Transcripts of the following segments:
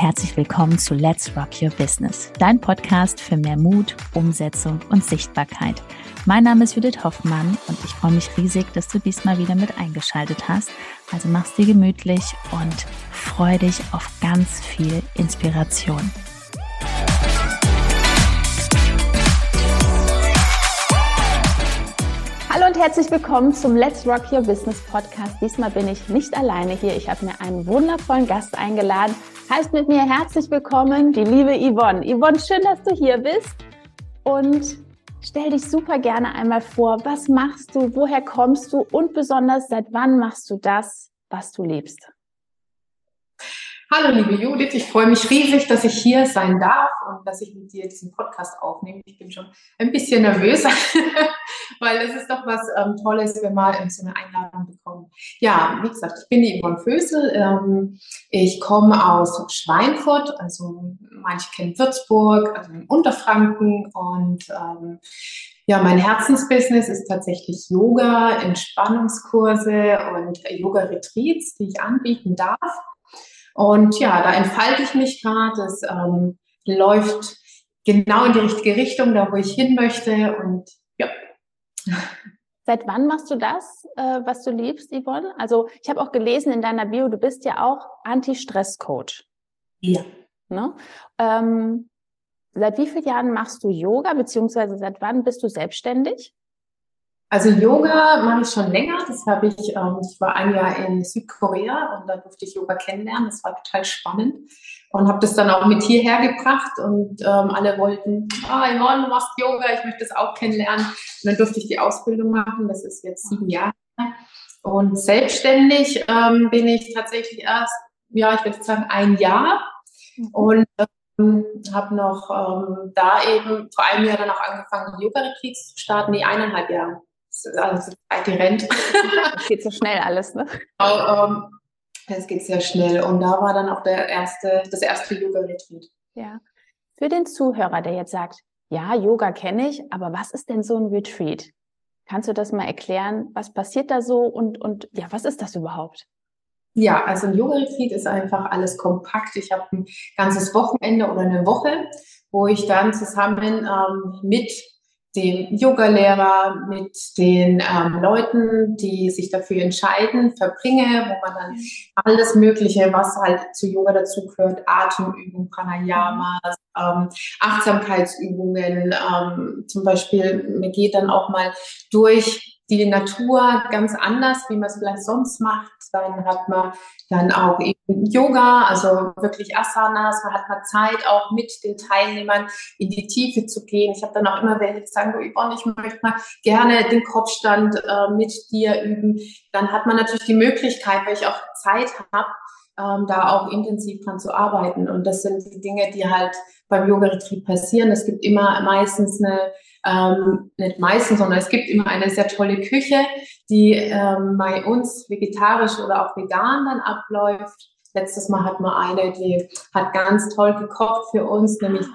herzlich willkommen zu Let's Rock Your Business, dein Podcast für mehr Mut, Umsetzung und Sichtbarkeit. Mein Name ist Judith Hoffmann und ich freue mich riesig, dass du diesmal wieder mit eingeschaltet hast. Also mach's dir gemütlich und freu dich auf ganz viel Inspiration. Hallo und herzlich willkommen zum Let's Rock Your Business Podcast. Diesmal bin ich nicht alleine hier. Ich habe mir einen wundervollen Gast eingeladen. Heißt mit mir herzlich willkommen die liebe Yvonne. Yvonne, schön, dass du hier bist. Und stell dich super gerne einmal vor. Was machst du? Woher kommst du? Und besonders, seit wann machst du das, was du liebst? Hallo, liebe Judith, ich freue mich riesig, dass ich hier sein darf und dass ich mit dir diesen Podcast aufnehme. Ich bin schon ein bisschen nervös, weil es ist doch was ähm, Tolles, wenn wir so eine Einladung bekommen. Ja, wie gesagt, ich bin die Yvonne Fösel. Ähm, ich komme aus Schweinfurt, also manche kennen Würzburg, also in Unterfranken und ähm, ja, mein Herzensbusiness ist tatsächlich Yoga, Entspannungskurse und Yoga-Retreats, die ich anbieten darf. Und ja, da entfalte ich mich gerade. Es ähm, läuft genau in die richtige Richtung, da wo ich hin möchte. Und ja. Seit wann machst du das, äh, was du liebst, Yvonne? Also ich habe auch gelesen in deiner Bio, du bist ja auch Anti-Stress-Coach. Ja. Ne? Ähm, seit wie vielen Jahren machst du Yoga, beziehungsweise seit wann bist du selbstständig? Also Yoga mache ich schon länger. Das habe ich, ähm, ich war ein Jahr in Südkorea und da durfte ich Yoga kennenlernen. Das war total spannend und habe das dann auch mit hierher gebracht und ähm, alle wollten, ah, oh, Yvonne, du machst Yoga, ich möchte das auch kennenlernen. Und dann durfte ich die Ausbildung machen. Das ist jetzt sieben Jahre. Und selbstständig ähm, bin ich tatsächlich erst, ja, ich würde sagen, ein Jahr. Mhm. Und ähm, habe noch ähm, da eben vor einem Jahr dann auch angefangen, Yoga-Retreats zu starten, die eineinhalb Jahre also rennt. Das geht so schnell alles, ne? ähm, es geht sehr schnell. Und da war dann auch der erste, das erste Yoga-Retreat. Ja. Für den Zuhörer, der jetzt sagt, ja, Yoga kenne ich, aber was ist denn so ein Retreat? Kannst du das mal erklären? Was passiert da so und, und ja, was ist das überhaupt? Ja, also ein Yoga-Retreat ist einfach alles kompakt. Ich habe ein ganzes Wochenende oder eine Woche, wo ich dann zusammen ähm, mit dem Yogalehrer, mit den ähm, Leuten, die sich dafür entscheiden, verbringe, wo man dann alles Mögliche, was halt zu Yoga dazugehört, Atemübungen, Pranayamas, ähm, Achtsamkeitsübungen, ähm, zum Beispiel, mir geht dann auch mal durch die Natur ganz anders, wie man es vielleicht sonst macht. Dann hat man dann auch eben Yoga, also wirklich Asanas. Man hat mal Zeit, auch mit den Teilnehmern in die Tiefe zu gehen. Ich habe dann auch immer welche, die sagen, du Yvonne, ich möchte mal gerne den Kopfstand äh, mit dir üben. Dann hat man natürlich die Möglichkeit, weil ich auch Zeit habe, ähm, da auch intensiv dran zu arbeiten. Und das sind die Dinge, die halt beim Yoga-Retreat passieren. Es gibt immer meistens eine ähm, nicht meistens, sondern es gibt immer eine sehr tolle Küche, die ähm, bei uns vegetarisch oder auch vegan dann abläuft. Letztes Mal hatten wir eine, die hat ganz toll gekocht für uns, nämlich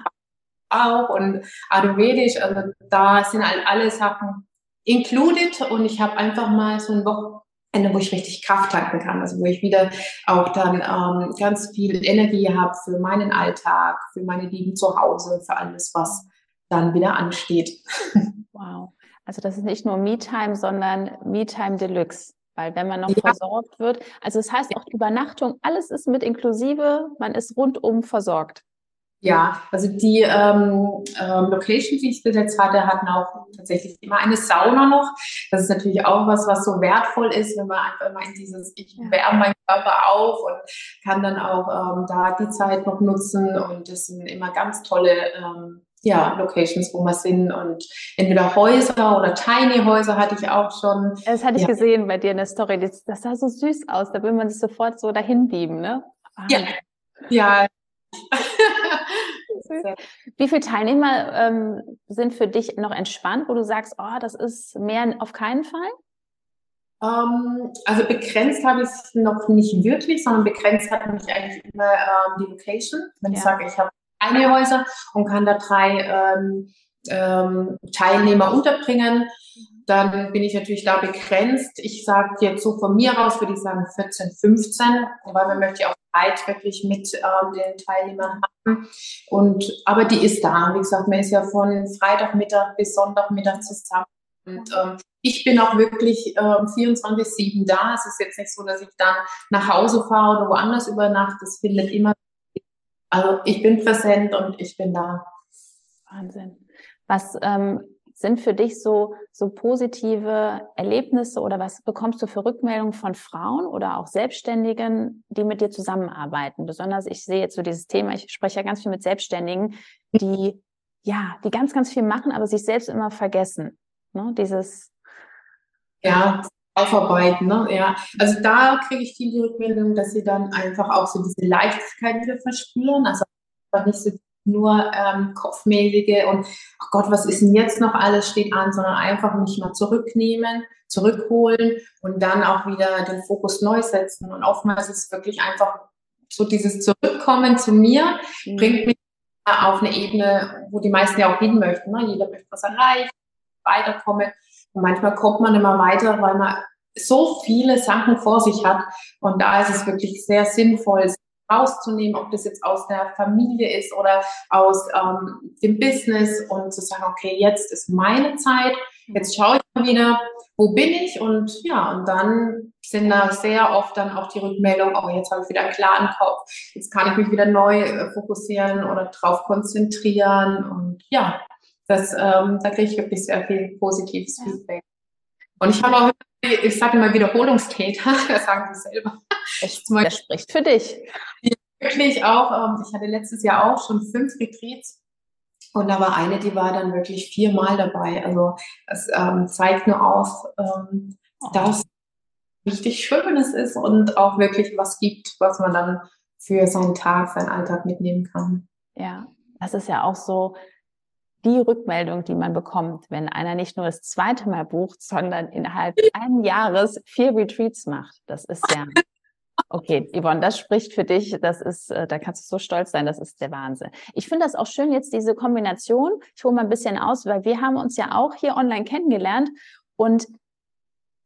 auch und Ayurvedisch. Also da sind halt alle Sachen included und ich habe einfach mal so ein Wochenende, wo ich richtig Kraft tanken kann, also wo ich wieder auch dann ähm, ganz viel Energie habe für meinen Alltag, für meine Lieben zu Hause, für alles, was dann wieder ansteht. Wow. Also das ist nicht nur Me-Time, sondern Me-Time Deluxe. Weil wenn man noch ja. versorgt wird, also das heißt auch Übernachtung, alles ist mit inklusive, man ist rundum versorgt. Ja, also die ähm, ähm, Location, die ich bis jetzt hatte, hatten auch tatsächlich immer eine Sauna noch. Das ist natürlich auch was, was so wertvoll ist, wenn man einfach mal in dieses, ich wärme meinen Körper auf und kann dann auch ähm, da die Zeit noch nutzen. Und das sind immer ganz tolle ähm, ja, Locations, wo wir sind und entweder Häuser oder Tiny Häuser hatte ich auch schon. Das hatte ich ja. gesehen bei dir in der Story. Das, das, sah so süß aus. Da will man sich sofort so dahin beamen, ne? Ah. Ja. Ja. Wie viele Teilnehmer ähm, sind für dich noch entspannt, wo du sagst, oh, das ist mehr auf keinen Fall? Um, ähm, also begrenzt habe ich es noch nicht wirklich, sondern begrenzt hat mich eigentlich immer ähm, die Location. Wenn ja. ich sage, ich habe eine Häuser und kann da drei ähm, ähm, Teilnehmer unterbringen, dann bin ich natürlich da begrenzt. Ich sage jetzt so von mir aus, würde ich sagen 14, 15, weil man möchte ja auch Zeit wirklich mit ähm, den Teilnehmern haben. Und, aber die ist da. Wie gesagt, man ist ja von Freitagmittag bis Sonntagmittag zusammen. Und ähm, ich bin auch wirklich ähm, 24-7 da. Es ist jetzt nicht so, dass ich dann nach Hause fahre oder woanders übernachte. Das findet immer. Also ich bin präsent und ich bin da. Wahnsinn. Was ähm, sind für dich so, so positive Erlebnisse oder was bekommst du für Rückmeldungen von Frauen oder auch Selbstständigen, die mit dir zusammenarbeiten? Besonders, ich sehe jetzt so dieses Thema, ich spreche ja ganz viel mit Selbstständigen, die, ja, die ganz, ganz viel machen, aber sich selbst immer vergessen. Ne? Dieses. Ja, aufarbeiten, ne? Ja. Also da kriege ich viel die Rückmeldung, dass sie dann einfach auch so diese Leichtigkeit wieder verspüren. Also nicht so nur ähm, kopfmäßige und oh Gott, was ist denn jetzt noch alles steht an, sondern einfach mich mal zurücknehmen, zurückholen und dann auch wieder den Fokus neu setzen. Und oftmals ist es wirklich einfach so dieses Zurückkommen zu mir, mhm. bringt mich auf eine Ebene, wo die meisten ja auch hin möchten. Ne? Jeder möchte was erreichen, weiterkommen. Und manchmal kommt man immer weiter, weil man so viele Sachen vor sich hat. Und da ist es wirklich sehr sinnvoll, rauszunehmen, ob das jetzt aus der Familie ist oder aus ähm, dem Business und zu sagen, okay, jetzt ist meine Zeit, jetzt schaue ich mal wieder, wo bin ich? Und ja, und dann sind da sehr oft dann auch die Rückmeldung, oh, jetzt habe ich wieder einen klaren Kopf, jetzt kann ich mich wieder neu äh, fokussieren oder drauf konzentrieren. Und ja, das, ähm, da kriege ich wirklich sehr viel positives ja. Feedback. Und ich habe auch, ich sage immer Wiederholungstäter, das sagen sie selber. Echt, das spricht für dich. Ja, wirklich auch. Ähm, ich hatte letztes Jahr auch schon fünf Retreats. Und da war eine, die war dann wirklich viermal dabei. Also es ähm, zeigt nur aus, ähm, oh. dass richtig Schönes ist und auch wirklich was gibt, was man dann für seinen Tag, seinen Alltag mitnehmen kann. Ja, das ist ja auch so, die Rückmeldung, die man bekommt, wenn einer nicht nur das zweite Mal bucht, sondern innerhalb eines Jahres vier Retreats macht. Das ist ja, okay, Yvonne, das spricht für dich. Das ist, äh, da kannst du so stolz sein. Das ist der Wahnsinn. Ich finde das auch schön jetzt diese Kombination. Ich hole mal ein bisschen aus, weil wir haben uns ja auch hier online kennengelernt und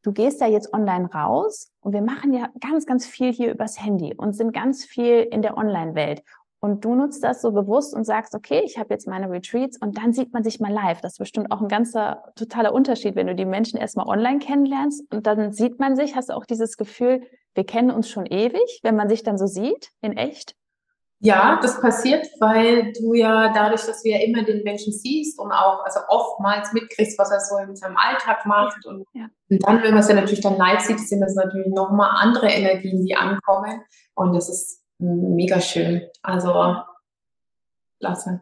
du gehst da jetzt online raus und wir machen ja ganz, ganz viel hier übers Handy und sind ganz viel in der Online-Welt. Und du nutzt das so bewusst und sagst, okay, ich habe jetzt meine Retreats und dann sieht man sich mal live. Das ist bestimmt auch ein ganzer totaler Unterschied, wenn du die Menschen erstmal online kennenlernst und dann sieht man sich, hast du auch dieses Gefühl, wir kennen uns schon ewig, wenn man sich dann so sieht, in echt? Ja, das passiert, weil du ja dadurch, dass du ja immer den Menschen siehst und auch also oftmals mitkriegst, was er so in seinem Alltag macht. Und, ja. und dann, wenn man es ja natürlich dann live sieht, sind das natürlich nochmal andere Energien, die ankommen. Und das ist mega schön. Also, klasse.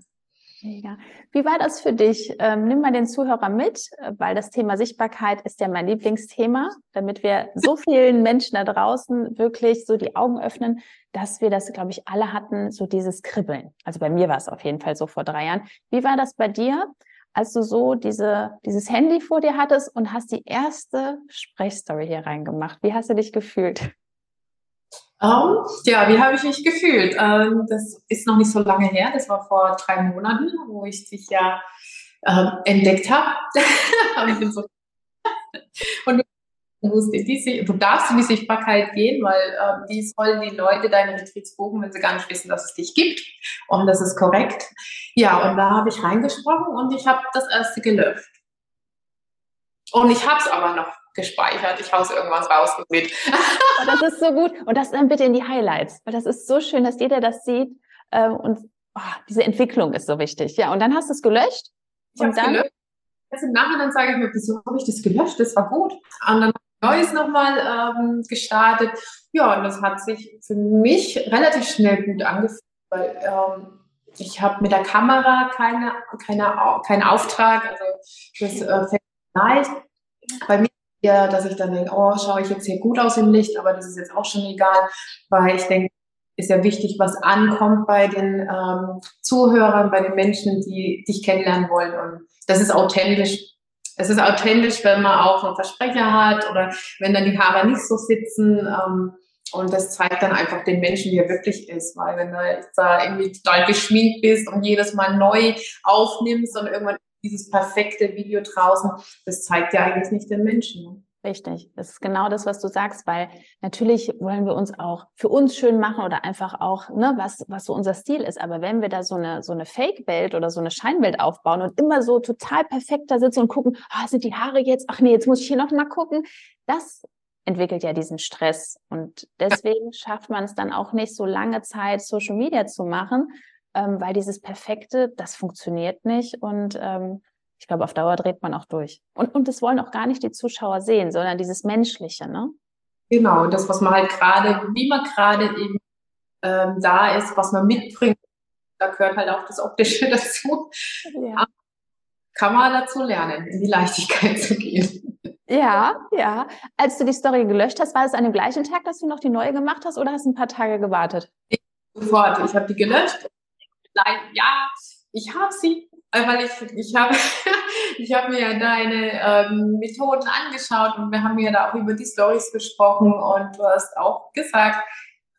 Mega. Wie war das für dich? Ähm, nimm mal den Zuhörer mit, weil das Thema Sichtbarkeit ist ja mein Lieblingsthema, damit wir so vielen Menschen da draußen wirklich so die Augen öffnen, dass wir das, glaube ich, alle hatten, so dieses Kribbeln. Also bei mir war es auf jeden Fall so vor drei Jahren. Wie war das bei dir, als du so diese, dieses Handy vor dir hattest und hast die erste Sprechstory hier reingemacht? Wie hast du dich gefühlt? Um, ja, wie habe ich mich gefühlt? Ähm, das ist noch nicht so lange her, das war vor drei Monaten, wo ich dich ja ähm, entdeckt habe. und du, musst du darfst in die Sichtbarkeit gehen, weil ähm, wie sollen die Leute deine Retreats buchen, wenn sie gar nicht wissen, dass es dich gibt. Und das ist korrekt. Ja, und da habe ich reingesprochen und ich habe das erste gelöscht. Und ich habe es aber noch gespeichert. Ich haue irgendwas raus mit. Oh, das ist so gut. Und das dann bitte in die Highlights, weil das ist so schön, dass jeder das sieht. Ähm, und oh, diese Entwicklung ist so wichtig. Ja, und dann hast du es gelöscht. Ich und dann. Gelöscht. Jetzt im Nachhinein sage ich mir, wieso habe ich das gelöscht? Das war gut. Und dann Neues nochmal ähm, gestartet. Ja, und das hat sich für mich relativ schnell gut angefühlt, weil ähm, ich habe mit der Kamera keine, keine, keinen Auftrag. Also das äh, fängt leicht. Bei mir eher, dass ich dann denke, oh, schaue ich jetzt hier gut aus im Licht, aber das ist jetzt auch schon egal, weil ich denke, ist ja wichtig, was ankommt bei den ähm, Zuhörern, bei den Menschen, die dich kennenlernen wollen. Und das ist authentisch. Es ist authentisch, wenn man auch einen Versprecher hat oder wenn dann die Haare nicht so sitzen. Ähm, und das zeigt dann einfach den Menschen, wie er wirklich ist. Weil wenn du da irgendwie total geschminkt bist und jedes Mal neu aufnimmst und irgendwann dieses perfekte Video draußen, das zeigt ja eigentlich nicht den Menschen. Ne? Richtig, das ist genau das, was du sagst, weil natürlich wollen wir uns auch für uns schön machen oder einfach auch, ne, was, was so unser Stil ist. Aber wenn wir da so eine, so eine Fake-Welt oder so eine Scheinwelt aufbauen und immer so total perfekt da sitzen und gucken, ah, sind die Haare jetzt, ach nee, jetzt muss ich hier noch mal gucken, das entwickelt ja diesen Stress. Und deswegen schafft man es dann auch nicht, so lange Zeit Social Media zu machen, ähm, weil dieses Perfekte, das funktioniert nicht und ähm, ich glaube, auf Dauer dreht man auch durch. Und, und das wollen auch gar nicht die Zuschauer sehen, sondern dieses Menschliche, ne? Genau, das, was man halt gerade, wie man gerade eben ähm, da ist, was man mitbringt, da gehört halt auch das Optische dazu. Ja. Kann man dazu lernen, in die Leichtigkeit zu gehen. Ja, ja. Als du die Story gelöscht hast, war es an dem gleichen Tag, dass du noch die neue gemacht hast oder hast du ein paar Tage gewartet? Sofort. Ich habe die gelöscht. Nein, ja, ich habe sie weil ich, ich habe ich hab mir deine ähm, Methoden angeschaut und wir haben ja da auch über die Stories gesprochen und du hast auch gesagt,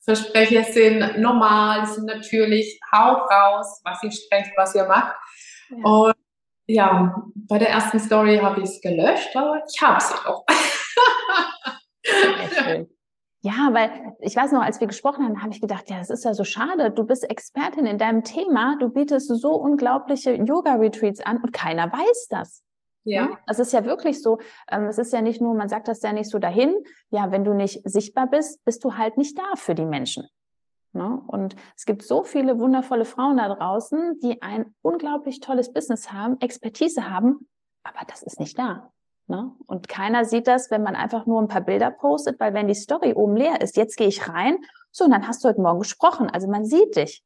Versprecher sind normal, sind natürlich, haut raus, was ihr sprecht, was ihr macht. Ja. Und ja, bei der ersten Story habe ich es gelöscht, aber ich habe sie auch. Ja, weil ich weiß noch, als wir gesprochen haben, habe ich gedacht, ja, das ist ja so schade. Du bist Expertin in deinem Thema, du bietest so unglaubliche Yoga-Retreats an und keiner weiß das. Ja. Das ist ja wirklich so. Ähm, es ist ja nicht nur, man sagt das ja nicht so dahin. Ja, wenn du nicht sichtbar bist, bist du halt nicht da für die Menschen. Ne? Und es gibt so viele wundervolle Frauen da draußen, die ein unglaublich tolles Business haben, Expertise haben, aber das ist nicht da. Ne? Und keiner sieht das, wenn man einfach nur ein paar Bilder postet, weil wenn die Story oben leer ist, jetzt gehe ich rein, so, und dann hast du heute Morgen gesprochen. Also man sieht dich.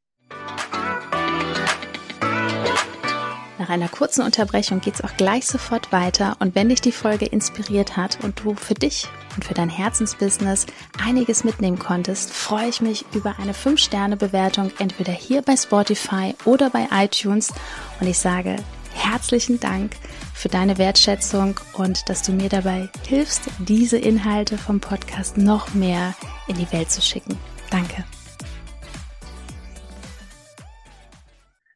Nach einer kurzen Unterbrechung geht es auch gleich sofort weiter. Und wenn dich die Folge inspiriert hat und du für dich und für dein Herzensbusiness einiges mitnehmen konntest, freue ich mich über eine 5-Sterne-Bewertung, entweder hier bei Spotify oder bei iTunes. Und ich sage herzlichen Dank für deine Wertschätzung und dass du mir dabei hilfst, diese Inhalte vom Podcast noch mehr in die Welt zu schicken. Danke.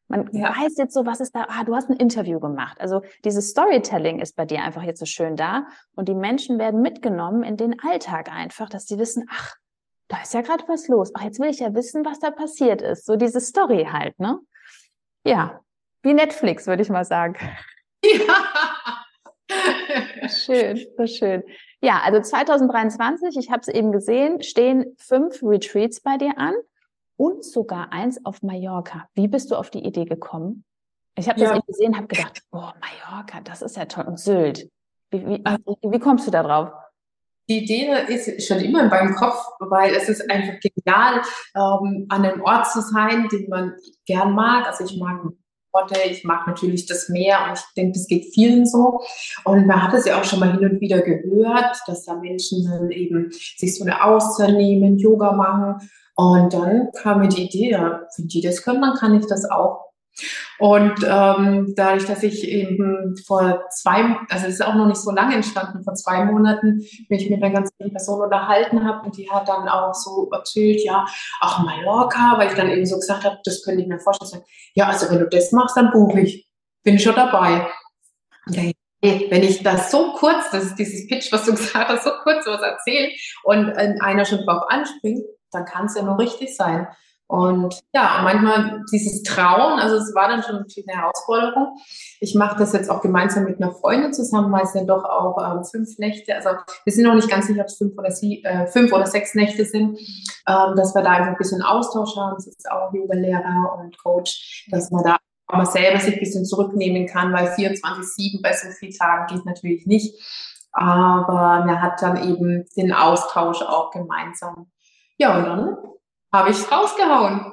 Man ja. weiß jetzt so, was ist da, ah, du hast ein Interview gemacht. Also dieses Storytelling ist bei dir einfach jetzt so schön da und die Menschen werden mitgenommen in den Alltag einfach, dass sie wissen, ach, da ist ja gerade was los. Ach, jetzt will ich ja wissen, was da passiert ist. So diese Story halt, ne? Ja, wie Netflix, würde ich mal sagen. Ja. schön, so schön. Ja, also 2023, ich habe es eben gesehen, stehen fünf Retreats bei dir an und sogar eins auf Mallorca. Wie bist du auf die Idee gekommen? Ich habe das ja. eben gesehen, habe gedacht, boah, Mallorca, das ist ja toll. Und Sylt. Wie, wie, also wie kommst du da drauf? Die Idee ist schon immer in meinem Kopf, weil es ist einfach genial, ähm, an einem Ort zu sein, den man gern mag. Also ich mag Orte. Ich mag natürlich das Meer und ich denke, das geht vielen so. Und man hat es ja auch schon mal hin und wieder gehört, dass da Menschen dann eben sich so eine Auszeit nehmen, Yoga machen. Und dann kam mir die Idee, ja, wenn die das können, dann kann ich das auch. Und ähm, dadurch, dass ich eben vor zwei, also es ist auch noch nicht so lange entstanden, vor zwei Monaten mich mit einer ganz vielen Person unterhalten habe und die hat dann auch so erzählt, ja, auch Mallorca, weil ich dann eben so gesagt habe, das könnte ich mir vorstellen. Ja, also wenn du das machst, dann buche ich. Bin schon dabei. Ja, wenn ich das so kurz, das ist dieses Pitch, was du gesagt hast, so kurz was erzähle und einer schon drauf anspringt, dann kann es ja nur richtig sein. Und ja, manchmal dieses Trauen, also es war dann schon eine Herausforderung. Ich mache das jetzt auch gemeinsam mit einer Freundin zusammen, weil es ja doch auch ähm, fünf Nächte, also wir sind noch nicht ganz sicher, ob es fünf oder, sie, äh, fünf oder sechs Nächte sind, ähm, dass wir da einfach ein bisschen Austausch haben. Sie ist auch Yoga-Lehrer und Coach, dass man da auch mal selber sich ein bisschen zurücknehmen kann, weil 24-7 bei so vielen Tagen geht natürlich nicht. Aber man hat dann eben den Austausch auch gemeinsam. Ja, und dann habe ich rausgehauen.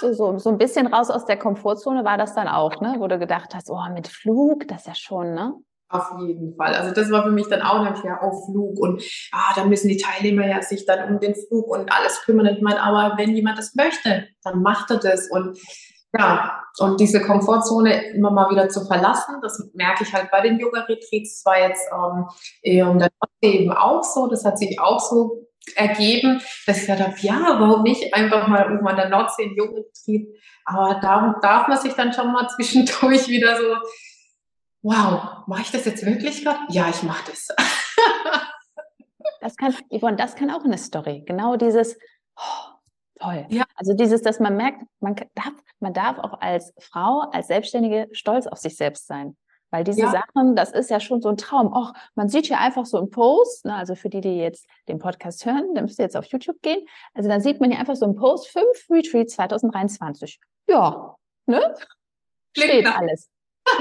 so, so, so ein bisschen raus aus der Komfortzone war das dann auch, ne? Wo du gedacht hast, oh, mit Flug, das ist ja schon, ne? Auf jeden Fall. Also das war für mich dann auch nämlich ja auf Flug und ah, da müssen die Teilnehmer ja sich dann um den Flug und alles kümmern. Ich meine, aber wenn jemand das möchte, dann macht er das und ja, und diese Komfortzone immer mal wieder zu verlassen, das merke ich halt bei den Yoga-Retreats. zwar jetzt ähm, der eben auch so, das hat sich auch so ergeben, dass ich gesagt habe, ja, warum nicht einfach mal irgendwann der Nordsee in Yoga-Betrieb. Aber darum darf man sich dann schon mal zwischendurch wieder so wow, mache ich das jetzt wirklich gerade? Ja, ich mache das. das kann, Yvonne, das kann auch eine Story. Genau dieses, oh, toll. Ja. Also dieses, dass man merkt, man darf, man darf auch als Frau, als Selbstständige stolz auf sich selbst sein. Weil diese ja. Sachen, das ist ja schon so ein Traum. Och, man sieht hier einfach so einen Post, ne, also für die, die jetzt den Podcast hören, dann müsst ihr jetzt auf YouTube gehen. Also dann sieht man hier einfach so einen Post, fünf Retreats 2023. Ja, ne? Steht alles.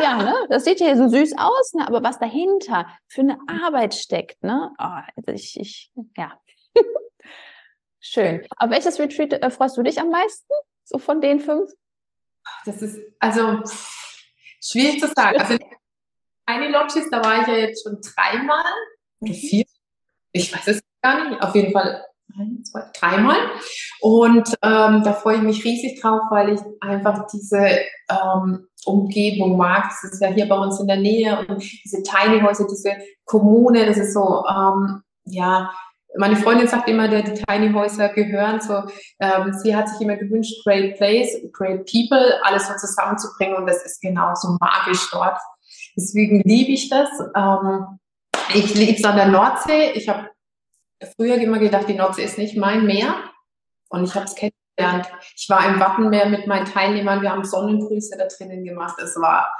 Ja, ne? Das sieht ja so süß aus, ne? aber was dahinter für eine Arbeit steckt, ne? Oh, also ich, ich, ja. Schön. Auf welches Retreat äh, freust du dich am meisten? So von den fünf? Das ist, also, schwierig zu sagen. Also, eine Lodges, da war ich ja jetzt schon dreimal oder mhm. vier. Ich weiß es gar nicht. Auf jeden Fall ein, zwei, dreimal. Und ähm, da freue ich mich riesig drauf, weil ich einfach diese ähm, Umgebung mag. Das ist ja hier bei uns in der Nähe und diese Tiny Häuser, diese Kommune, das ist so, ähm, ja, meine Freundin sagt immer, der die Tiny Häuser gehören. So, ähm, sie hat sich immer gewünscht, Great Place, Great People, alles so zusammenzubringen und das ist genauso magisch dort. Deswegen liebe ich das. Ähm, ich liebe es an der Nordsee. Ich habe früher immer gedacht, die Nordsee ist nicht mein Meer und ich habe es kennengelernt. Ich war im Wattenmeer mit meinen Teilnehmern, wir haben Sonnengrüße da drinnen gemacht. Es war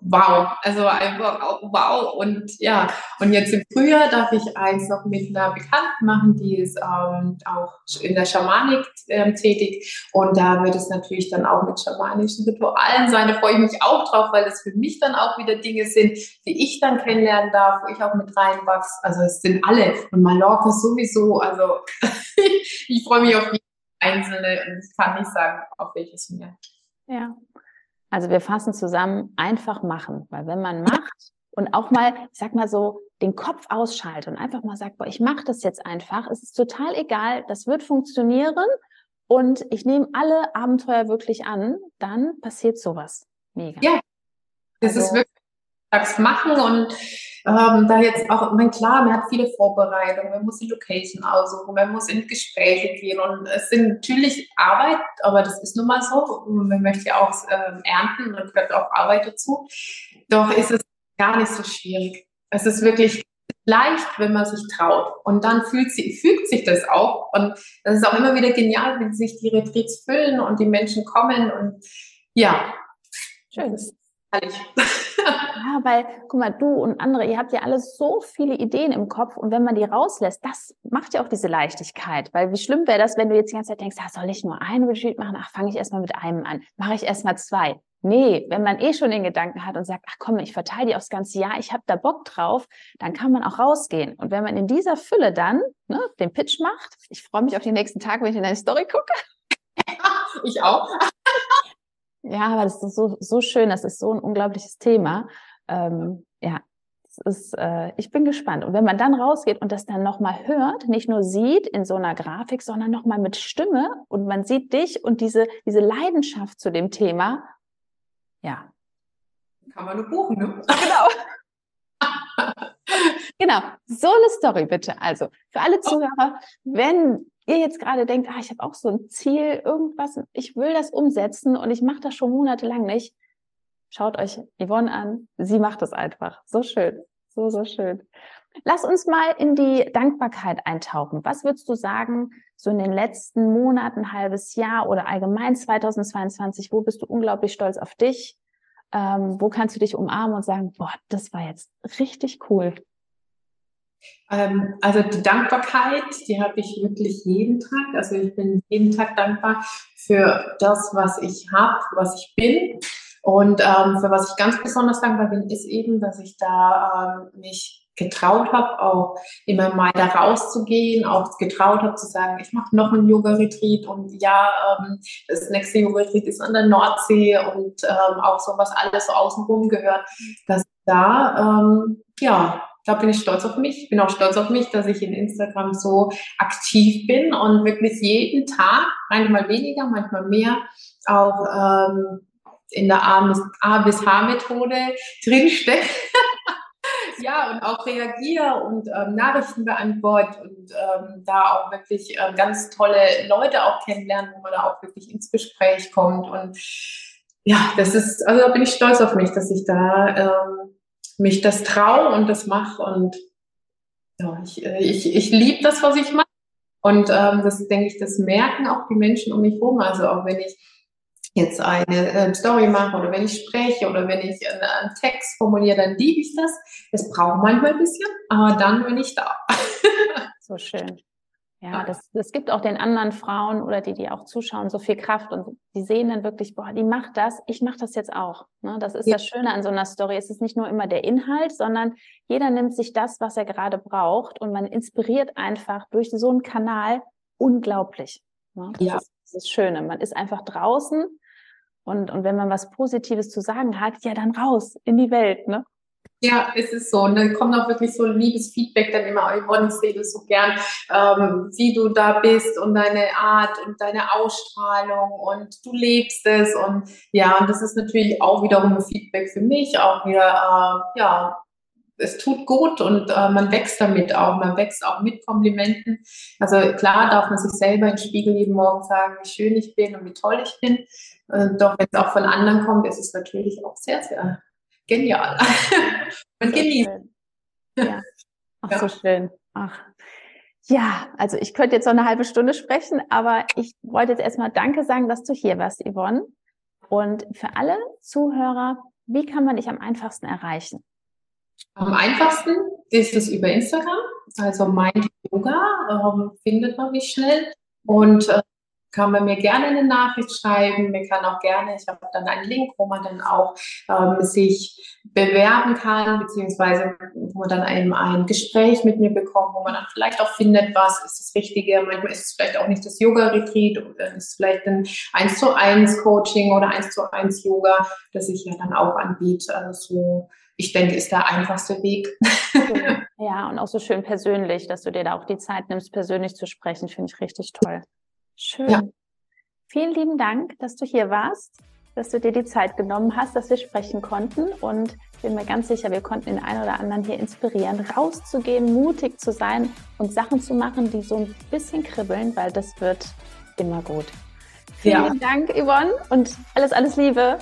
wow, also einfach auch wow. Und ja, und jetzt im Frühjahr darf ich eins noch mit einer Bekannten machen, die ist ähm, auch in der Schamanik ähm, tätig. Und da wird es natürlich dann auch mit schamanischen Ritualen sein. Da freue ich mich auch drauf, weil das für mich dann auch wieder Dinge sind, die ich dann kennenlernen darf, wo ich auch mit reinwachse. Also es sind alle. Und Mallorca sowieso. Also ich freue mich auf die einzelne und ich kann nicht sagen, auf welches mehr. Ja, also wir fassen zusammen, einfach machen, weil wenn man macht und auch mal, ich sag mal so, den Kopf ausschaltet und einfach mal sagt, boah, ich mache das jetzt einfach, es ist total egal, das wird funktionieren und ich nehme alle Abenteuer wirklich an, dann passiert sowas. Mega. Ja, das also, ist wirklich sagst, machen und ähm, da jetzt auch, ich meine, klar, man hat viele Vorbereitungen, man muss die Location aussuchen, man muss in Gespräche gehen und es sind natürlich Arbeit, aber das ist nun mal so. Man möchte ja auch ähm, ernten und gehört auch Arbeit dazu. Doch ist es gar nicht so schwierig. Es ist wirklich leicht, wenn man sich traut. Und dann fühlt, sie, fügt sich das auch. Und das ist auch immer wieder genial, wie sich die Retreats füllen und die Menschen kommen und ja. Schön. Herrlich. Ja, weil, guck mal, du und andere, ihr habt ja alle so viele Ideen im Kopf und wenn man die rauslässt, das macht ja auch diese Leichtigkeit. Weil wie schlimm wäre das, wenn du jetzt die ganze Zeit denkst, ah, soll ich nur ein Retreat machen? Ach, fange ich erstmal mit einem an. Mache ich erstmal zwei. Nee, wenn man eh schon den Gedanken hat und sagt, ach komm, ich verteile die aufs ganze Jahr, ich habe da Bock drauf, dann kann man auch rausgehen. Und wenn man in dieser Fülle dann ne, den Pitch macht, ich freue mich auf die nächsten Tage, wenn ich in deine Story gucke. Ich auch. Ja, aber das ist so, so schön, das ist so ein unglaubliches Thema. Ähm, ja, das ist, äh, ich bin gespannt. Und wenn man dann rausgeht und das dann nochmal hört, nicht nur sieht in so einer Grafik, sondern nochmal mit Stimme und man sieht dich und diese, diese Leidenschaft zu dem Thema, ja. Kann man nur buchen, ne? Genau. genau, so eine Story bitte. Also für alle Zuhörer, wenn ihr jetzt gerade denkt, ah, ich habe auch so ein Ziel, irgendwas, ich will das umsetzen und ich mache das schon monatelang nicht, schaut euch Yvonne an. Sie macht es einfach. So schön. So, so schön. Lass uns mal in die Dankbarkeit eintauchen. Was würdest du sagen, so in den letzten Monaten, halbes Jahr oder allgemein 2022, wo bist du unglaublich stolz auf dich? Ähm, wo kannst du dich umarmen und sagen, boah, das war jetzt richtig cool? Ähm, also die Dankbarkeit, die habe ich wirklich jeden Tag. Also ich bin jeden Tag dankbar für das, was ich habe, was ich bin. Und ähm, für was ich ganz besonders dankbar bin, ist eben, dass ich da ähm, mich getraut habe, auch immer mal da rauszugehen, auch getraut habe zu sagen, ich mache noch einen Yoga-Retreat und ja, ähm, das nächste Yoga-Retreat ist an der Nordsee und ähm, auch so, was alles so außenrum gehört, dass da, ähm, ja, da bin ich stolz auf mich. Ich bin auch stolz auf mich, dass ich in Instagram so aktiv bin und wirklich jeden Tag, manchmal weniger, manchmal mehr, auch ähm, in der A bis H-Methode drinstecke. ja, und auch reagiere und ähm, Nachrichten beantworte und ähm, da auch wirklich ähm, ganz tolle Leute auch kennenlernen, wo man da auch wirklich ins Gespräch kommt. Und ja, das ist, also da bin ich stolz auf mich, dass ich da ähm, mich das traue und das mache und ja, ich, äh, ich, ich liebe das, was ich mache. Und ähm, das denke ich, das merken auch die Menschen um mich herum. Also auch wenn ich jetzt eine äh, Story mache oder wenn ich spreche oder wenn ich einen, einen Text formuliere, dann liebe ich das. Es braucht manchmal ein bisschen, aber dann bin ich da. so schön. Ja, das, das gibt auch den anderen Frauen oder die, die auch zuschauen, so viel Kraft und die sehen dann wirklich, boah, die macht das, ich mache das jetzt auch. Ne? Das ist ja. das Schöne an so einer Story. Es ist nicht nur immer der Inhalt, sondern jeder nimmt sich das, was er gerade braucht und man inspiriert einfach durch so einen Kanal unglaublich. Ne? Das, ja. ist, das ist das Schöne. Man ist einfach draußen und, und wenn man was Positives zu sagen hat, ja, dann raus in die Welt. Ne? Ja, es ist so. Und dann kommt auch wirklich so liebes Feedback dann immer, Yvonne, ich sehe das so gern, ähm, wie du da bist und deine Art und deine Ausstrahlung und du lebst es. Und ja, und das ist natürlich auch wiederum ein Feedback für mich, auch wieder, äh, ja, es tut gut und äh, man wächst damit auch. Man wächst auch mit Komplimenten. Also klar darf man sich selber den Spiegel jeden Morgen sagen, wie schön ich bin und wie toll ich bin. Äh, doch wenn es auch von anderen kommt, ist es natürlich auch sehr, sehr genial. Man genießt. Ja. Ach, ja. so schön. Ach. Ja, also ich könnte jetzt noch eine halbe Stunde sprechen, aber ich wollte jetzt erstmal Danke sagen, dass du hier warst, Yvonne. Und für alle Zuhörer, wie kann man dich am einfachsten erreichen? Am einfachsten ist es über Instagram, also Mind Yoga, ähm, findet man mich schnell. Und äh, kann man mir gerne eine Nachricht schreiben. Mir kann auch gerne, ich habe dann einen Link, wo man dann auch ähm, sich bewerben kann, beziehungsweise wo man dann eben ein Gespräch mit mir bekommt, wo man dann vielleicht auch findet, was ist das Richtige. Manchmal ist es vielleicht auch nicht das Yoga-Retreat oder ist es vielleicht ein 1 zu 1 Coaching oder 1 zu 1 Yoga, das ich ja dann auch anbiete. Also so, ich denke, ist der einfachste Weg. Ja, und auch so schön persönlich, dass du dir da auch die Zeit nimmst, persönlich zu sprechen, finde ich richtig toll. Schön. Ja. Vielen lieben Dank, dass du hier warst, dass du dir die Zeit genommen hast, dass wir sprechen konnten. Und ich bin mir ganz sicher, wir konnten den einen oder anderen hier inspirieren, rauszugehen, mutig zu sein und Sachen zu machen, die so ein bisschen kribbeln, weil das wird immer gut. Vielen ja. Dank, Yvonne, und alles, alles Liebe.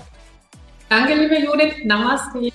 Danke, liebe Judith. Namaste.